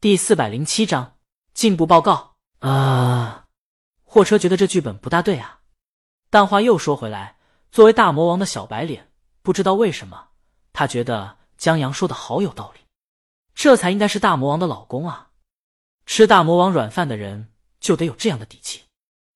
第四百零七章进步报告。啊，货车觉得这剧本不大对啊。但话又说回来，作为大魔王的小白脸，不知道为什么，他觉得江阳说的好有道理。这才应该是大魔王的老公啊！吃大魔王软饭的人就得有这样的底气，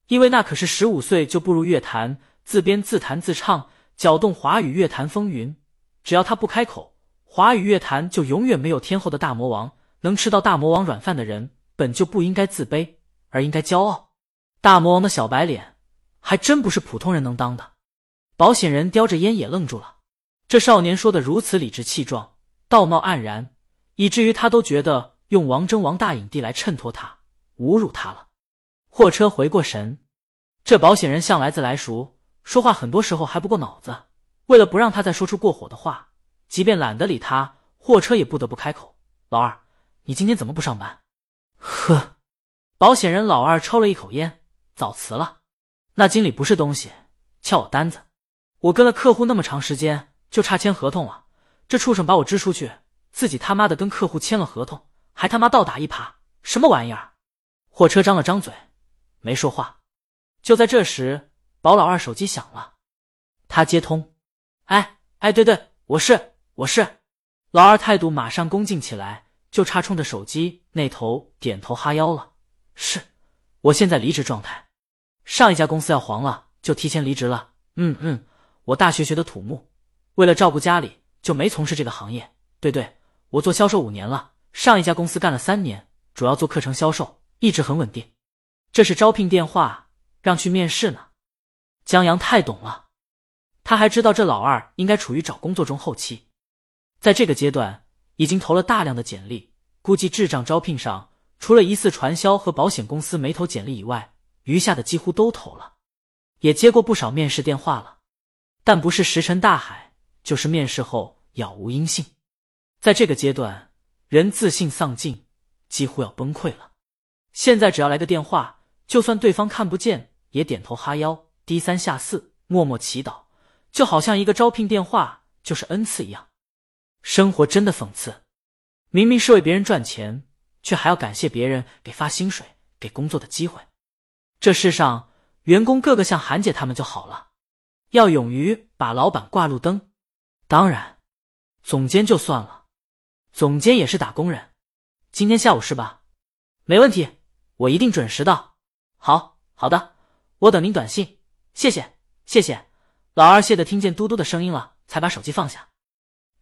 因为那可是十五岁就步入乐坛，自编自弹自唱，搅动华语乐坛风云。只要他不开口，华语乐坛就永远没有天后的大魔王。能吃到大魔王软饭的人，本就不应该自卑，而应该骄傲。大魔王的小白脸，还真不是普通人能当的。保险人叼着烟也愣住了，这少年说的如此理直气壮，道貌岸然，以至于他都觉得用王争王大影帝来衬托他，侮辱他了。货车回过神，这保险人向来自来熟，说话很多时候还不过脑子。为了不让他再说出过火的话，即便懒得理他，货车也不得不开口：“老二。”你今天怎么不上班？呵，保险人老二抽了一口烟，早辞了。那经理不是东西，撬我单子。我跟了客户那么长时间，就差签合同了。这畜生把我支出去，自己他妈的跟客户签了合同，还他妈倒打一耙，什么玩意儿？货车张了张嘴，没说话。就在这时，保老二手机响了，他接通。哎哎，对对，我是我是。老二态度马上恭敬起来。就差冲着手机那头点头哈腰了。是，我现在离职状态，上一家公司要黄了，就提前离职了。嗯嗯，我大学学的土木，为了照顾家里，就没从事这个行业。对对，我做销售五年了，上一家公司干了三年，主要做课程销售，一直很稳定。这是招聘电话，让去面试呢。江阳太懂了，他还知道这老二应该处于找工作中后期，在这个阶段。已经投了大量的简历，估计智障招聘上除了疑似传销和保险公司没投简历以外，余下的几乎都投了，也接过不少面试电话了，但不是石沉大海，就是面试后杳无音信。在这个阶段，人自信丧尽，几乎要崩溃了。现在只要来个电话，就算对方看不见，也点头哈腰，低三下四，默默祈祷，就好像一个招聘电话就是恩赐一样。生活真的讽刺，明明是为别人赚钱，却还要感谢别人给发薪水、给工作的机会。这世上员工个个像韩姐他们就好了，要勇于把老板挂路灯。当然，总监就算了，总监也是打工人。今天下午是吧？没问题，我一定准时到。好好的，我等您短信。谢谢谢谢，老二谢的听见嘟嘟的声音了，才把手机放下。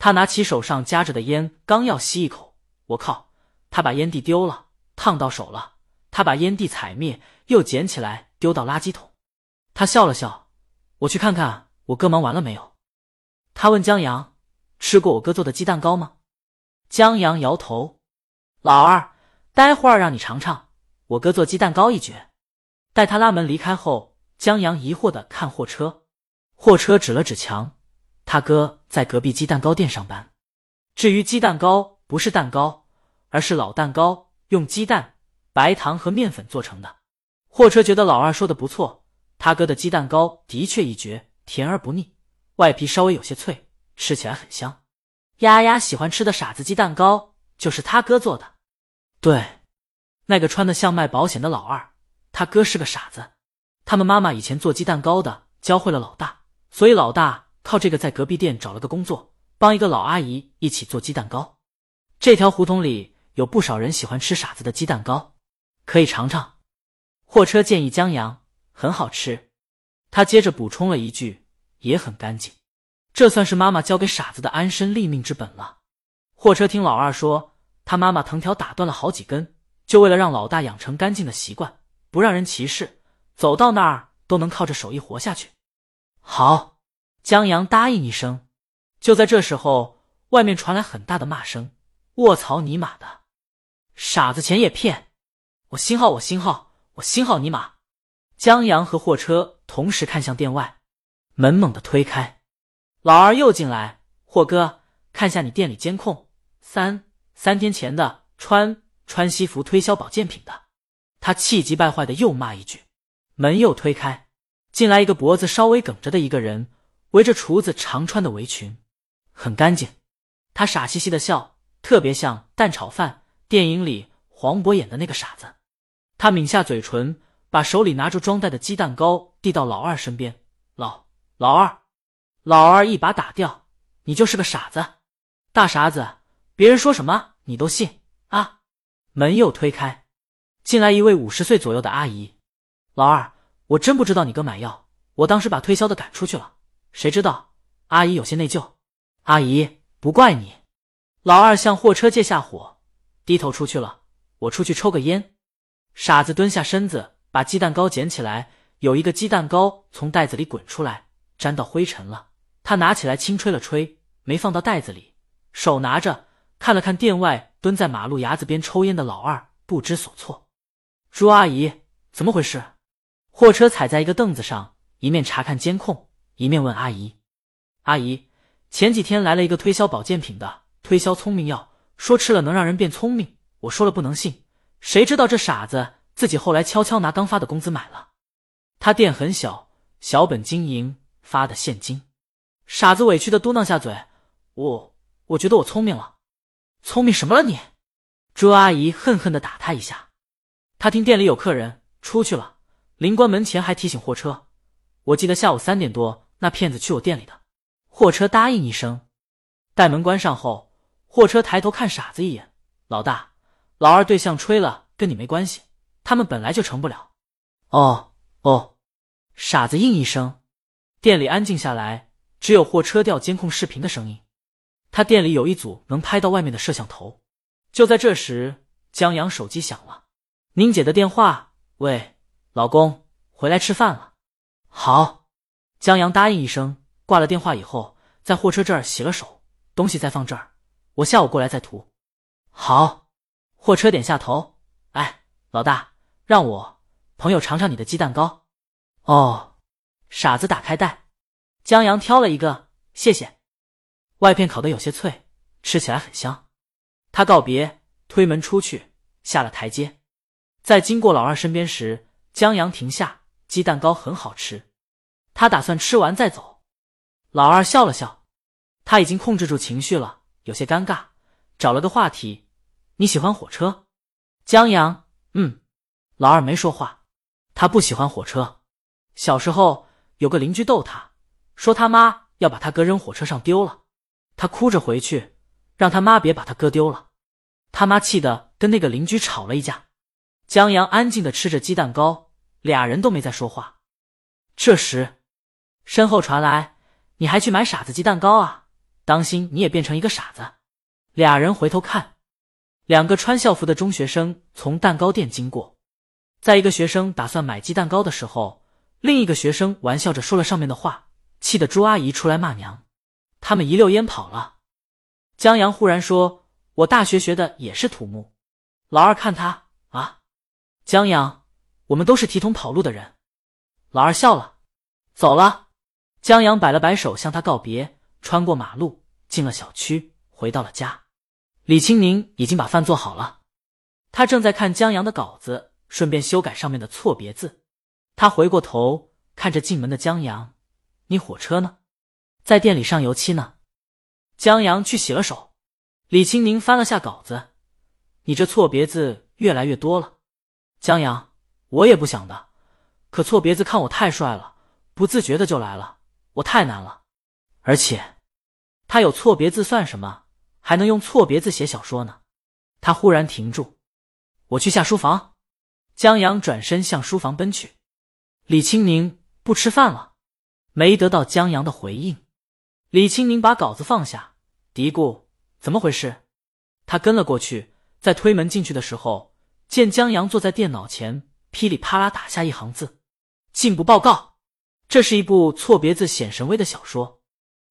他拿起手上夹着的烟，刚要吸一口，我靠！他把烟蒂丢了，烫到手了。他把烟蒂踩灭，又捡起来丢到垃圾桶。他笑了笑，我去看看我哥忙完了没有。他问江阳：“吃过我哥做的鸡蛋糕吗？”江阳摇头。老二，待会儿让你尝尝我哥做鸡蛋糕一绝。待他拉门离开后，江阳疑惑的看货车，货车指了指墙。他哥在隔壁鸡蛋糕店上班。至于鸡蛋糕，不是蛋糕，而是老蛋糕，用鸡蛋、白糖和面粉做成的。货车觉得老二说的不错，他哥的鸡蛋糕的确一绝，甜而不腻，外皮稍微有些脆，吃起来很香。丫丫喜欢吃的傻子鸡蛋糕就是他哥做的。对，那个穿的像卖保险的老二，他哥是个傻子。他们妈妈以前做鸡蛋糕的，教会了老大，所以老大。靠这个在隔壁店找了个工作，帮一个老阿姨一起做鸡蛋糕。这条胡同里有不少人喜欢吃傻子的鸡蛋糕，可以尝尝。货车建议江阳很好吃，他接着补充了一句也很干净。这算是妈妈教给傻子的安身立命之本了。货车听老二说，他妈妈藤条打断了好几根，就为了让老大养成干净的习惯，不让人歧视，走到哪儿都能靠着手艺活下去。好。江阳答应一声，就在这时候，外面传来很大的骂声：“卧槽你妈的，傻子钱也骗！我星号我星号我星号你妈！”江阳和货车同时看向店外，门猛地推开，老二又进来：“货哥，看下你店里监控，三三天前的穿穿西服推销保健品的。”他气急败坏的又骂一句，门又推开，进来一个脖子稍微梗着的一个人。围着厨子常穿的围裙，很干净。他傻兮兮的笑，特别像蛋炒饭电影里黄渤演的那个傻子。他抿下嘴唇，把手里拿着装袋的鸡蛋糕递到老二身边。老老二，老二一把打掉。你就是个傻子，大傻子，别人说什么你都信啊！门又推开，进来一位五十岁左右的阿姨。老二，我真不知道你哥买药，我当时把推销的赶出去了，谁知道？阿姨有些内疚。阿姨，不怪你。老二向货车借下火，低头出去了。我出去抽个烟。傻子蹲下身子，把鸡蛋糕捡起来，有一个鸡蛋糕从袋子里滚出来，沾到灰尘了。他拿起来轻吹了吹，没放到袋子里，手拿着看了看店外蹲在马路牙子边抽烟的老二，不知所措。朱阿姨，怎么回事？货车踩在一个凳子上，一面查看监控，一面问阿姨：“阿姨，前几天来了一个推销保健品的，推销聪明药，说吃了能让人变聪明。我说了不能信，谁知道这傻子自己后来悄悄拿刚发的工资买了。他店很小，小本经营，发的现金。”傻子委屈的嘟囔下嘴：“我我觉得我聪明了，聪明什么了你？”朱阿姨恨恨的打他一下。他听店里有客人出去了，临关门前还提醒货车：“我记得下午三点多那骗子去我店里的。”货车答应一声。待门关上后，货车抬头看傻子一眼：“老大，老二对象吹了，跟你没关系，他们本来就成不了。”哦哦，傻子应一声。店里安静下来。只有货车调监控视频的声音。他店里有一组能拍到外面的摄像头。就在这时，江阳手机响了，宁姐的电话。喂，老公，回来吃饭了。好，江阳答应一声，挂了电话以后，在货车这儿洗了手，东西再放这儿，我下午过来再涂。好，货车点下头。哎，老大，让我朋友尝尝你的鸡蛋糕。哦，傻子打开袋。江阳挑了一个，谢谢。外片烤的有些脆，吃起来很香。他告别，推门出去，下了台阶。在经过老二身边时，江阳停下。鸡蛋糕很好吃，他打算吃完再走。老二笑了笑，他已经控制住情绪了，有些尴尬，找了个话题：“你喜欢火车？”江阳，嗯。老二没说话，他不喜欢火车。小时候有个邻居逗他。说他妈要把他哥扔火车上丢了，他哭着回去，让他妈别把他哥丢了。他妈气得跟那个邻居吵了一架。江阳安静的吃着鸡蛋糕，俩人都没再说话。这时，身后传来：“你还去买傻子鸡蛋糕啊？当心你也变成一个傻子。”俩人回头看，两个穿校服的中学生从蛋糕店经过。在一个学生打算买鸡蛋糕的时候，另一个学生玩笑着说了上面的话。气得朱阿姨出来骂娘，他们一溜烟跑了。江阳忽然说：“我大学学的也是土木。”老二看他啊，江阳，我们都是提桶跑路的人。老二笑了，走了。江阳摆了摆手向他告别，穿过马路，进了小区，回到了家。李青宁已经把饭做好了，他正在看江阳的稿子，顺便修改上面的错别字。他回过头看着进门的江阳。你火车呢？在店里上油漆呢。江阳去洗了手。李青宁翻了下稿子，你这错别字越来越多了。江阳，我也不想的，可错别字看我太帅了，不自觉的就来了。我太难了，而且他有错别字算什么？还能用错别字写小说呢？他忽然停住，我去下书房。江阳转身向书房奔去。李青宁不吃饭了。没得到江阳的回应，李青宁把稿子放下，嘀咕：“怎么回事？”他跟了过去，在推门进去的时候，见江阳坐在电脑前，噼里啪啦打下一行字：“进步报告。”这是一部错别字显神威的小说。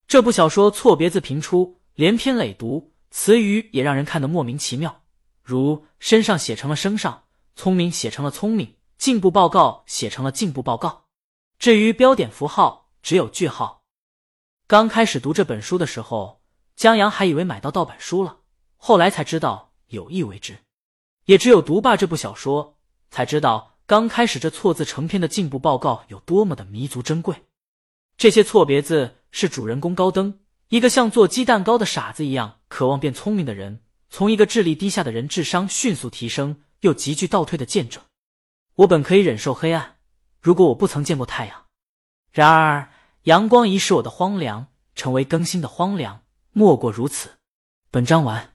这部小说错别字频出，连篇累读，词语也让人看得莫名其妙，如“身上”写成了“身上”，“聪明”写成了“聪明”，“进步报告”写成了“进步报告”。至于标点符号，只有句号。刚开始读这本书的时候，江阳还以为买到盗版书了，后来才知道有意为之。也只有读罢这部小说，才知道刚开始这错字成篇的进步报告有多么的弥足珍贵。这些错别字是主人公高登，一个像做鸡蛋糕的傻子一样渴望变聪明的人，从一个智力低下的人智商迅速提升又急剧倒退的见证。我本可以忍受黑暗，如果我不曾见过太阳。然而，阳光已使我的荒凉成为更新的荒凉，莫过如此。本章完。